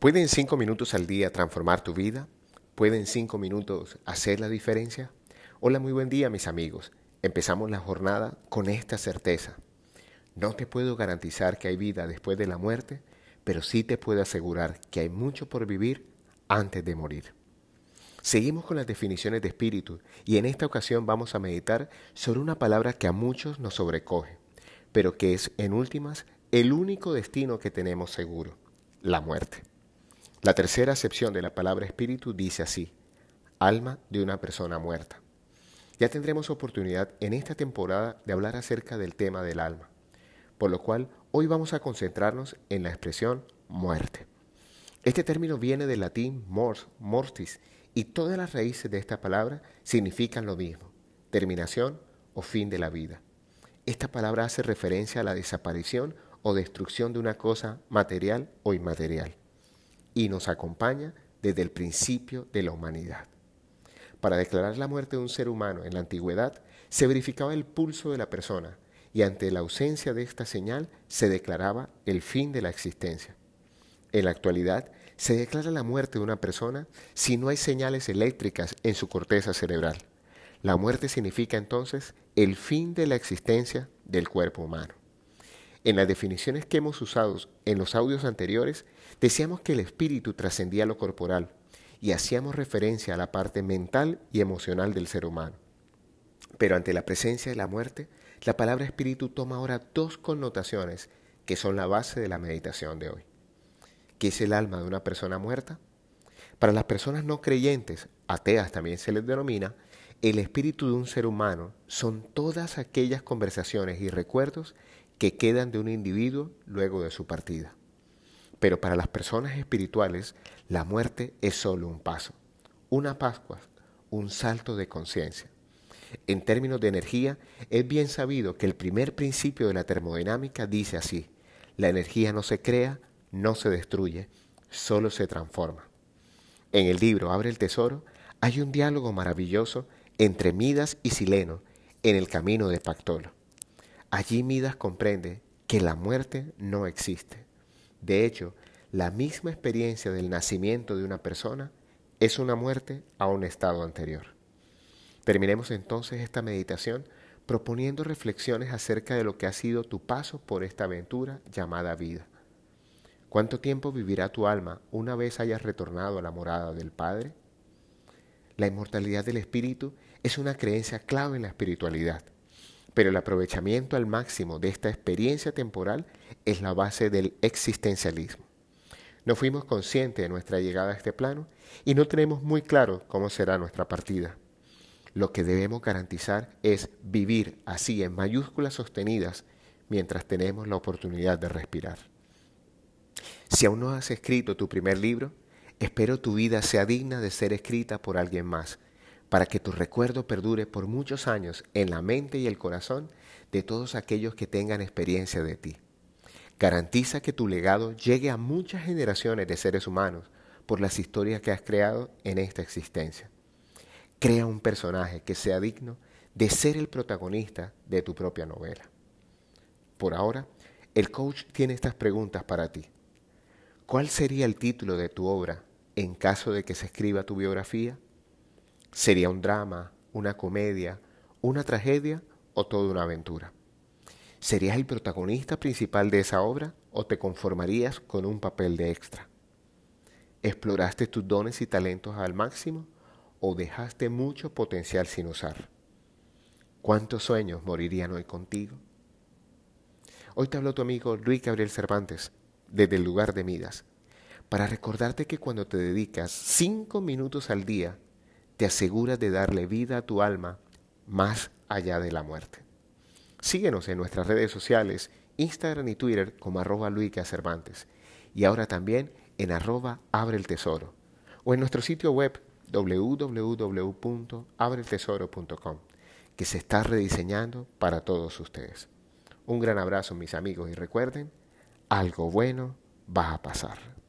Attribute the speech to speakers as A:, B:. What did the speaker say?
A: ¿Pueden cinco minutos al día transformar tu vida? ¿Pueden cinco minutos hacer la diferencia? Hola, muy buen día mis amigos. Empezamos la jornada con esta certeza. No te puedo garantizar que hay vida después de la muerte, pero sí te puedo asegurar que hay mucho por vivir antes de morir. Seguimos con las definiciones de espíritu y en esta ocasión vamos a meditar sobre una palabra que a muchos nos sobrecoge, pero que es en últimas el único destino que tenemos seguro, la muerte. La tercera acepción de la palabra espíritu dice así, alma de una persona muerta. Ya tendremos oportunidad en esta temporada de hablar acerca del tema del alma, por lo cual hoy vamos a concentrarnos en la expresión muerte. Este término viene del latín mors, mortis, y todas las raíces de esta palabra significan lo mismo, terminación o fin de la vida. Esta palabra hace referencia a la desaparición o destrucción de una cosa material o inmaterial y nos acompaña desde el principio de la humanidad. Para declarar la muerte de un ser humano en la antigüedad se verificaba el pulso de la persona y ante la ausencia de esta señal se declaraba el fin de la existencia. En la actualidad se declara la muerte de una persona si no hay señales eléctricas en su corteza cerebral. La muerte significa entonces el fin de la existencia del cuerpo humano. En las definiciones que hemos usado en los audios anteriores, decíamos que el espíritu trascendía lo corporal y hacíamos referencia a la parte mental y emocional del ser humano. Pero ante la presencia de la muerte, la palabra espíritu toma ahora dos connotaciones que son la base de la meditación de hoy. ¿Qué es el alma de una persona muerta? Para las personas no creyentes, ateas también se les denomina, el espíritu de un ser humano son todas aquellas conversaciones y recuerdos que quedan de un individuo luego de su partida. Pero para las personas espirituales, la muerte es solo un paso, una Pascua, un salto de conciencia. En términos de energía, es bien sabido que el primer principio de la termodinámica dice así, la energía no se crea, no se destruye, solo se transforma. En el libro Abre el Tesoro hay un diálogo maravilloso entre Midas y Sileno en el camino de Pactolo. Allí Midas comprende que la muerte no existe. De hecho, la misma experiencia del nacimiento de una persona es una muerte a un estado anterior. Terminemos entonces esta meditación proponiendo reflexiones acerca de lo que ha sido tu paso por esta aventura llamada vida. ¿Cuánto tiempo vivirá tu alma una vez hayas retornado a la morada del Padre? La inmortalidad del espíritu es una creencia clave en la espiritualidad. Pero el aprovechamiento al máximo de esta experiencia temporal es la base del existencialismo. No fuimos conscientes de nuestra llegada a este plano y no tenemos muy claro cómo será nuestra partida. Lo que debemos garantizar es vivir así en mayúsculas sostenidas mientras tenemos la oportunidad de respirar. Si aún no has escrito tu primer libro, espero tu vida sea digna de ser escrita por alguien más para que tu recuerdo perdure por muchos años en la mente y el corazón de todos aquellos que tengan experiencia de ti. Garantiza que tu legado llegue a muchas generaciones de seres humanos por las historias que has creado en esta existencia. Crea un personaje que sea digno de ser el protagonista de tu propia novela. Por ahora, el coach tiene estas preguntas para ti. ¿Cuál sería el título de tu obra en caso de que se escriba tu biografía? ¿Sería un drama, una comedia, una tragedia o toda una aventura? ¿Serías el protagonista principal de esa obra o te conformarías con un papel de extra? ¿Exploraste tus dones y talentos al máximo o dejaste mucho potencial sin usar? ¿Cuántos sueños morirían hoy contigo? Hoy te habló tu amigo Luis Gabriel Cervantes desde el lugar de Midas para recordarte que cuando te dedicas cinco minutos al día te aseguras de darle vida a tu alma más allá de la muerte. Síguenos en nuestras redes sociales, Instagram y Twitter como arroba Luica Cervantes y ahora también en arroba Abre el Tesoro o en nuestro sitio web www.abreltesoro.com que se está rediseñando para todos ustedes. Un gran abrazo mis amigos y recuerden, algo bueno va a pasar.